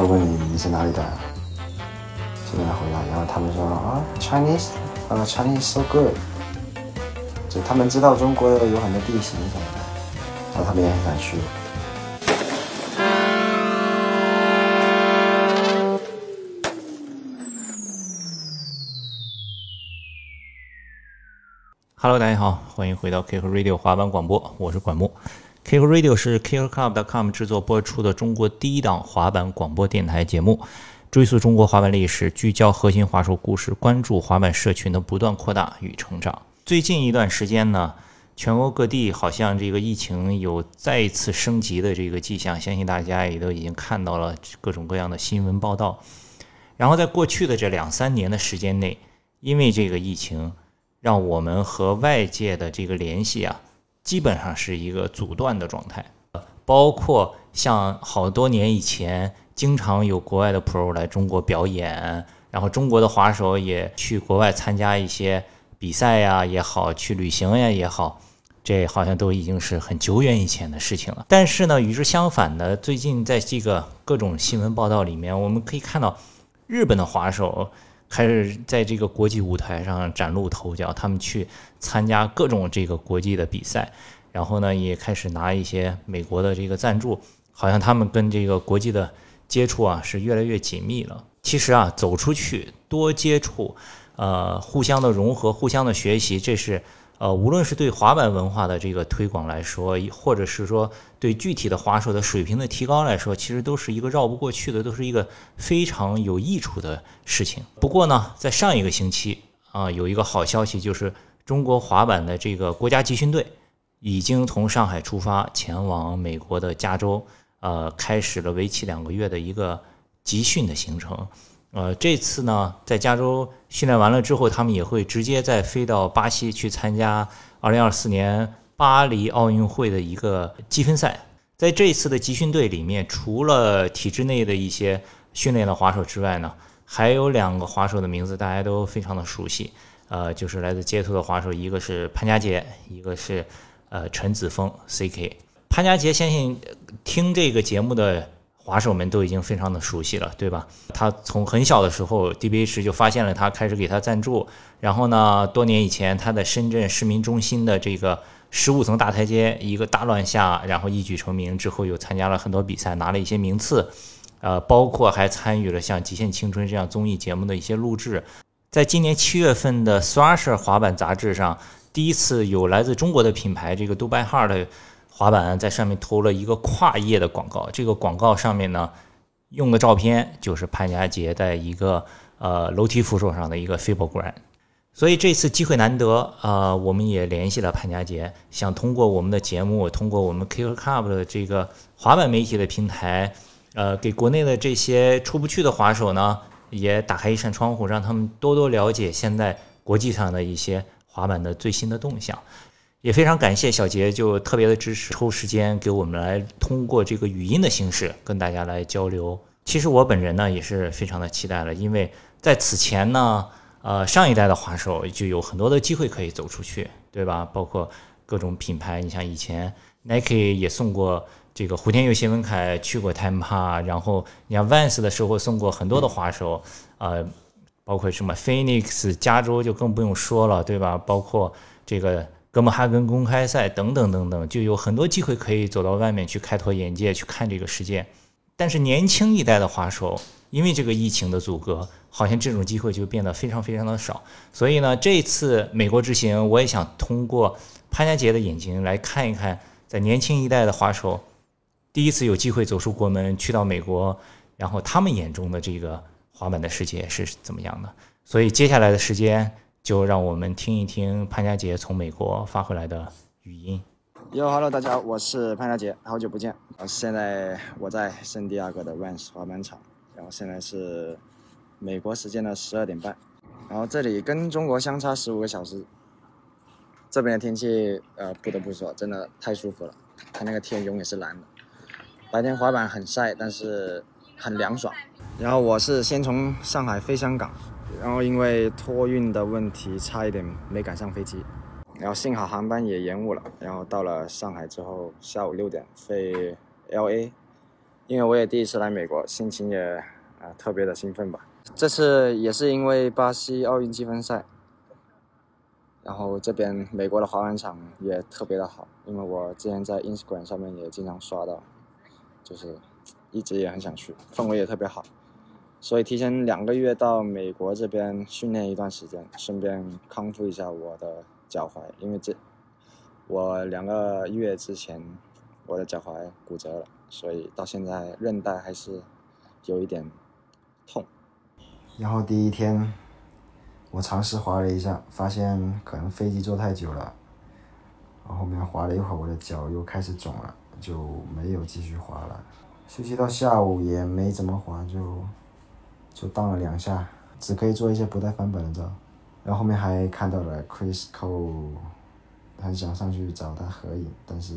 会问你你是哪里的，就跟他回答，然后他们说啊，Chinese，呃，Chinese so good，就他们知道中国有很多地形什么的，然后他们也很想去。Hello，大家好，欢迎回到 k i k Radio 滑板广播，我是管木。Kick Radio 是 KickerClub.com 制作播出的中国第一档滑板广播电台节目，追溯中国滑板历史，聚焦核心滑手故事，关注滑板社群的不断扩大与成长。最近一段时间呢，全国各地好像这个疫情有再一次升级的这个迹象，相信大家也都已经看到了各种各样的新闻报道。然后在过去的这两三年的时间内，因为这个疫情。让我们和外界的这个联系啊，基本上是一个阻断的状态。包括像好多年以前，经常有国外的 Pro 来中国表演，然后中国的滑手也去国外参加一些比赛呀也好，去旅行呀也好，这好像都已经是很久远以前的事情了。但是呢，与之相反的，最近在这个各种新闻报道里面，我们可以看到日本的滑手。开始在这个国际舞台上崭露头角，他们去参加各种这个国际的比赛，然后呢，也开始拿一些美国的这个赞助，好像他们跟这个国际的接触啊是越来越紧密了。其实啊，走出去多接触，呃，互相的融合，互相的学习，这是。呃，无论是对滑板文化的这个推广来说，或者是说对具体的滑手的水平的提高来说，其实都是一个绕不过去的，都是一个非常有益处的事情。不过呢，在上一个星期啊，有一个好消息，就是中国滑板的这个国家集训队已经从上海出发，前往美国的加州，呃，开始了为期两个月的一个集训的行程。呃，这次呢，在加州训练完了之后，他们也会直接再飞到巴西去参加2024年巴黎奥运会的一个积分赛。在这次的集训队里面，除了体制内的一些训练的滑手之外呢，还有两个滑手的名字大家都非常的熟悉，呃，就是来自街头的滑手，一个是潘佳杰，一个是呃陈子峰 CK。潘佳杰，相信听这个节目的。滑手们都已经非常的熟悉了，对吧？他从很小的时候，DBH 就发现了他，开始给他赞助。然后呢，多年以前，他在深圳市民中心的这个十五层大台阶一个大乱下，然后一举成名。之后又参加了很多比赛，拿了一些名次，呃，包括还参与了像《极限青春》这样综艺节目的一些录制。在今年七月份的《Thrasher》滑板杂志上，第一次有来自中国的品牌这个 Dubai Hard。滑板在上面投了一个跨页的广告，这个广告上面呢，用的照片就是潘家杰在一个呃楼梯扶手上的一个 Fable Grand，所以这次机会难得，呃，我们也联系了潘家杰，想通过我们的节目，通过我们 k i c k Club 的这个滑板媒体的平台，呃，给国内的这些出不去的滑手呢，也打开一扇窗户，让他们多多了解现在国际上的一些滑板的最新的动向。也非常感谢小杰，就特别的支持，抽时间给我们来通过这个语音的形式跟大家来交流。其实我本人呢也是非常的期待了，因为在此前呢，呃，上一代的滑手就有很多的机会可以走出去，对吧？包括各种品牌，你像以前 Nike 也送过这个胡天佑、谢文凯去过 Tampa，然后你像 Vans 的时候送过很多的滑手，呃，包括什么 Phoenix、加州就更不用说了，对吧？包括这个。哥本哈根公开赛等等等等，就有很多机会可以走到外面去开拓眼界，去看这个世界。但是年轻一代的滑手，因为这个疫情的阻隔，好像这种机会就变得非常非常的少。所以呢，这次美国之行，我也想通过潘家杰的眼睛来看一看，在年轻一代的滑手第一次有机会走出国门，去到美国，然后他们眼中的这个滑板的世界是怎么样的。所以接下来的时间。就让我们听一听潘家杰从美国发回来的语音。Yo，Hello，大家好，我是潘家杰，好久不见。啊，现在我在圣地亚哥的 Vans 滑板场，然后现在是美国时间的十二点半，然后这里跟中国相差十五个小时。这边的天气，呃，不得不说，真的太舒服了。它那个天永远是蓝的，白天滑板很晒，但是很凉爽。然后我是先从上海飞香港。然后因为托运的问题，差一点没赶上飞机，然后幸好航班也延误了。然后到了上海之后，下午六点飞 L A，因为我也第一次来美国，心情也啊特别的兴奋吧。这次也是因为巴西奥运积分赛，然后这边美国的滑板场也特别的好，因为我之前在 Instagram 上面也经常刷到，就是一直也很想去，氛围也特别好，所以提前两个月到美国这边训练一段时间，顺便康复一下我的脚踝，因为这我两个月之前我的脚踝骨折了，所以到现在韧带还是有一点痛。然后第一天，我尝试滑了一下，发现可能飞机坐太久了，然后后面滑了一会儿，我的脚又开始肿了，就没有继续滑了。休息到下午也没怎么滑，就就荡了两下，只可以做一些不带翻本的照。然后后面还看到了 Chris Cole，很想上去找他合影，但是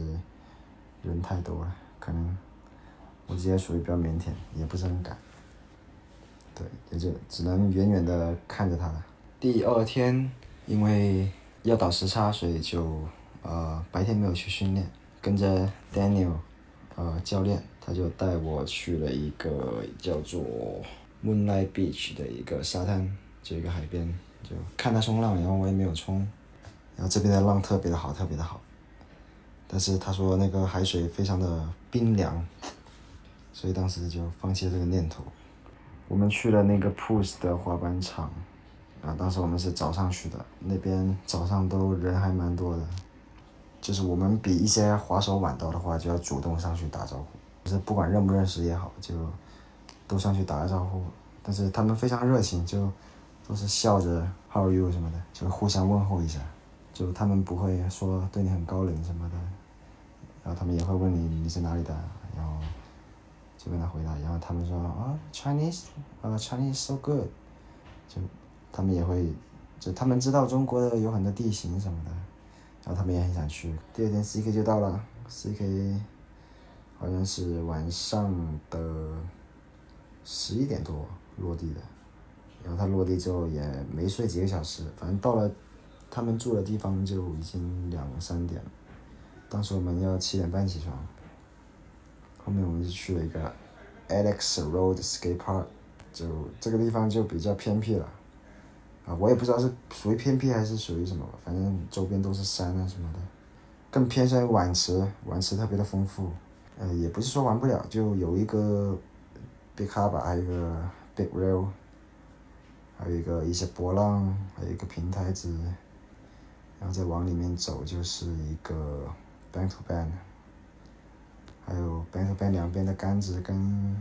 人太多了，可能我直接属于比较腼腆，也不是很敢。对，也就只能远远的看着他了。第二天，因为要倒时差，所以就呃白天没有去训练，跟着 Daniel，呃教练，他就带我去了一个叫做 Moonlight Beach 的一个沙滩，就一个海边，就看他冲浪，然后我也没有冲，然后这边的浪特别的好，特别的好，但是他说那个海水非常的冰凉，所以当时就放弃了这个念头。我们去了那个 Pools 的滑板场，啊，当时我们是早上去的，那边早上都人还蛮多的，就是我们比一些滑手晚到的话，就要主动上去打招呼，就是不管认不认识也好，就都上去打个招呼。但是他们非常热情，就都是笑着 How are you 什么的，就互相问候一下，就他们不会说对你很高冷什么的，然后他们也会问你你是哪里的，然后。就跟他回答，然后他们说啊，Chinese，呃，Chinese so good，就他们也会，就他们知道中国的有很多地形什么的，然后他们也很想去。第二天 CK 就到了，CK 好像是晚上的十一点多落地的，然后他落地之后也没睡几个小时，反正到了他们住的地方就已经两三点了，当时我们要七点半起床。后面我们就去了一个 Alex Road Skate Park，就这个地方就比较偏僻了，啊，我也不知道是属于偏僻还是属于什么，反正周边都是山啊什么的，更偏向于碗池，碗池特别的丰富，呃，也不是说玩不了，就有一个 Big Harbor，还有一个 Big Rail，还有一个一些波浪，还有一个平台子，然后再往里面走就是一个 Bank to Bank。还有板头板两边的杆子跟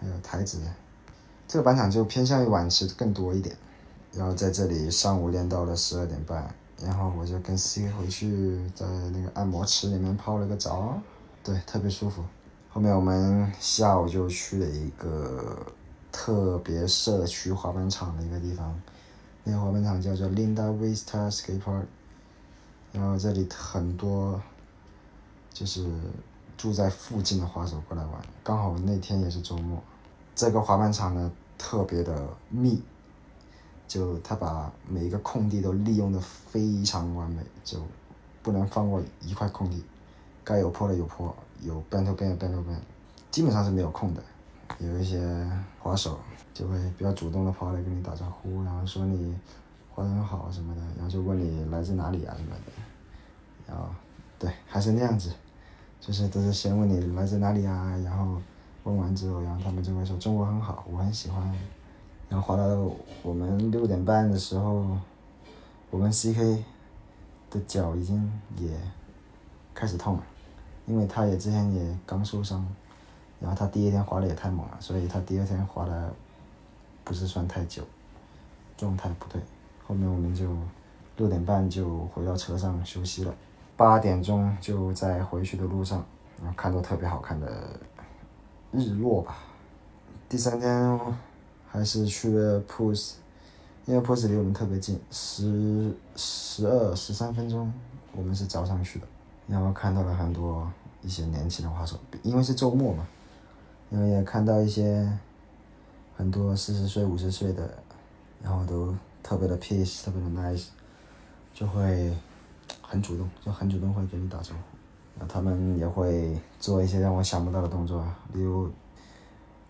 还有台子，这个板场就偏向于晚池更多一点。然后在这里上午练到了十二点半，然后我就跟 C 回去在那个按摩池里面泡了个澡，对，特别舒服。后面我们下午就去了一个特别社区滑板场的一个地方，那个滑板场叫做 Linda Vista Skate Park，然后这里很多就是。住在附近的滑手过来玩，刚好那天也是周末。这个滑板场呢特别的密，就他把每一个空地都利用的非常完美，就不能放过一块空地，该有坡的有坡，有 bend to bend bend to bend，基本上是没有空的。有一些滑手就会比较主动的跑来跟你打招呼，然后说你滑得很好什么的，然后就问你来自哪里啊什么的，然后对，还是那样子。就是都是先问你来自哪里啊，然后问完之后，然后他们就会说中国很好，我很喜欢。然后滑到我们六点半的时候，我跟 CK 的脚已经也开始痛了，因为他也之前也刚受伤，然后他第一天滑的也太猛了，所以他第二天滑的不是算太久，状态不对。后面我们就六点半就回到车上休息了。八点钟就在回去的路上，然后看到特别好看的日落吧。第三天还是去了 Pools，因为 Pools 离我们特别近，十十二十三分钟。我们是早上去的，然后看到了很多一些年轻的滑手，因为是周末嘛，然后也看到一些很多四十岁五十岁的，然后都特别的 peace，特别的 nice，就会。很主动，就很主动会跟你打招呼，然后他们也会做一些让我想不到的动作，例如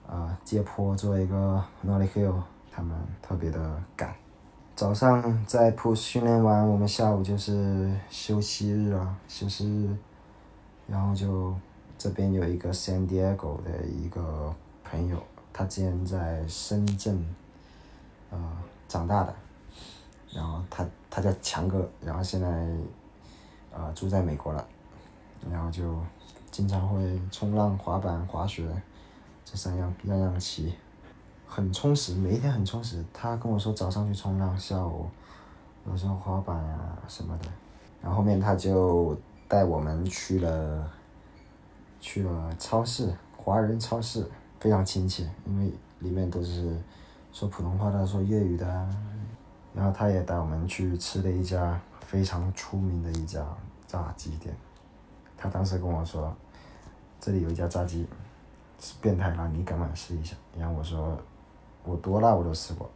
啊接坡做一个 nollie hill，他们特别的敢。早上在铺训练完，我们下午就是休息日啊，休息日，然后就这边有一个 San Diego 的一个朋友，他之前在深圳呃长大的，然后他他叫强哥，然后现在呃住在美国了，然后就经常会冲浪、滑板、滑雪这三样样样齐。很充实，每一天很充实。他跟我说早上去冲浪，下午有时候滑板啊什么的。然后后面他就带我们去了去了超市，华人超市非常亲切，因为里面都是说普通话的，说粤语的。然后他也带我们去吃了一家非常出名的一家炸鸡店。他当时跟我说，这里有一家炸鸡是变态辣，你敢不敢试一下？然后我说。我多辣我都试过，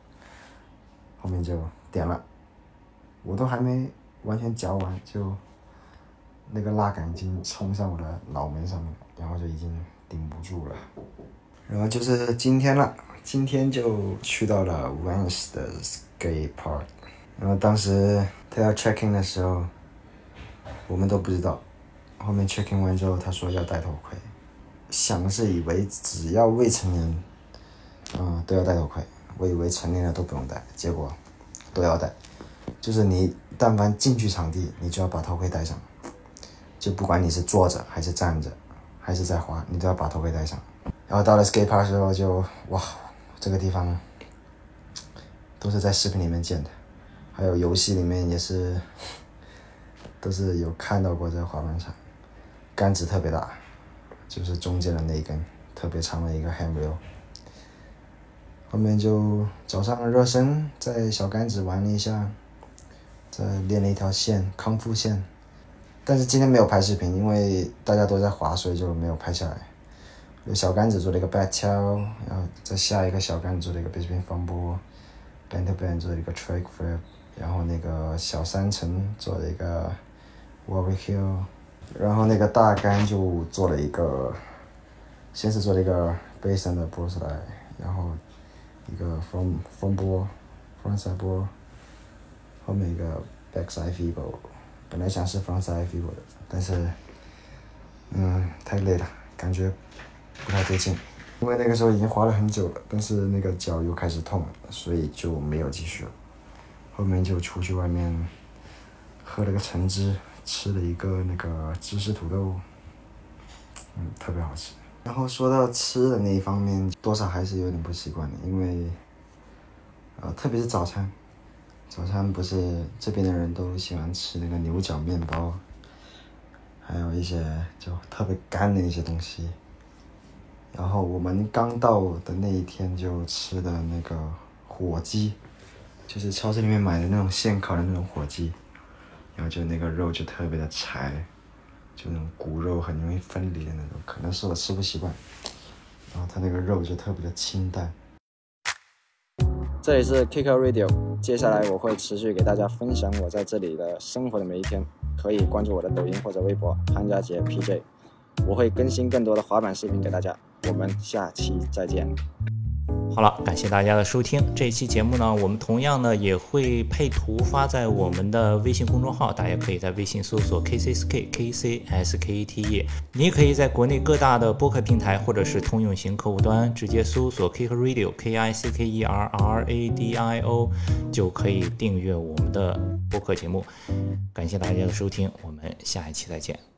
后面就点了，我都还没完全嚼完，就那个辣感已经冲上我的脑门上面，然后就已经顶不住了。然后就是今天了，今天就去到了 Vans 的 Skate Park，然后当时他要 check in 的时候，我们都不知道，后面 check in 完之后他说要戴头盔，想是以为只要未成年。嗯，都要戴头盔。我以为成年人都不用戴，结果都要戴。就是你但凡进去场地，你就要把头盔戴上。就不管你是坐着还是站着，还是在滑，你都要把头盔戴上。然后到了 skate park 时候，就哇，这个地方都是在视频里面见的，还有游戏里面也是，都是有看到过这个滑板场。杆子特别大，就是中间的那一根特别长的一个 handrail。后面就早上热身，在小杆子玩了一下，再练了一条线康复线，但是今天没有拍视频，因为大家都在滑，所以就没有拍下来。有小杆子做了一个 back tail，然后再下一个小杆子做了一个 b a s e b a n 防波，bend b a n d 做了一个 track flip，然后那个小三层做了一个 warble hill 然后那个大杆就做了一个，先是做了一个 base 的 b o s s 来，然后。一个风风波，frontside 波，后面一个 backside f e e b l e 本来想是 frontside f e e b l 的，但是，嗯，太累了，感觉不太对劲。因为那个时候已经滑了很久了，但是那个脚又开始痛，所以就没有继续了。后面就出去外面，喝了个橙汁，吃了一个那个芝士土豆，嗯，特别好吃。然后说到吃的那一方面，多少还是有点不习惯的，因为，呃，特别是早餐，早餐不是这边的人都喜欢吃那个牛角面包，还有一些就特别干的一些东西。然后我们刚到的那一天就吃的那个火鸡，就是超市里面买的那种现烤的那种火鸡，然后就那个肉就特别的柴。就那种骨肉很容易分离的那种，可能是我吃不习惯。然后它那个肉就特别的清淡。这里是 k i k o Radio，接下来我会持续给大家分享我在这里的生活的每一天。可以关注我的抖音或者微博潘家杰 PJ，我会更新更多的滑板视频给大家。我们下期再见。好了，感谢大家的收听。这一期节目呢，我们同样呢也会配图发在我们的微信公众号，大家可以在微信搜索 K C S K K C S K E T E。你也可以在国内各大的播客平台或者是通用型客户端直接搜索 Kick Radio K I C K E R R A D I O，就可以订阅我们的播客节目。感谢大家的收听，我们下一期再见。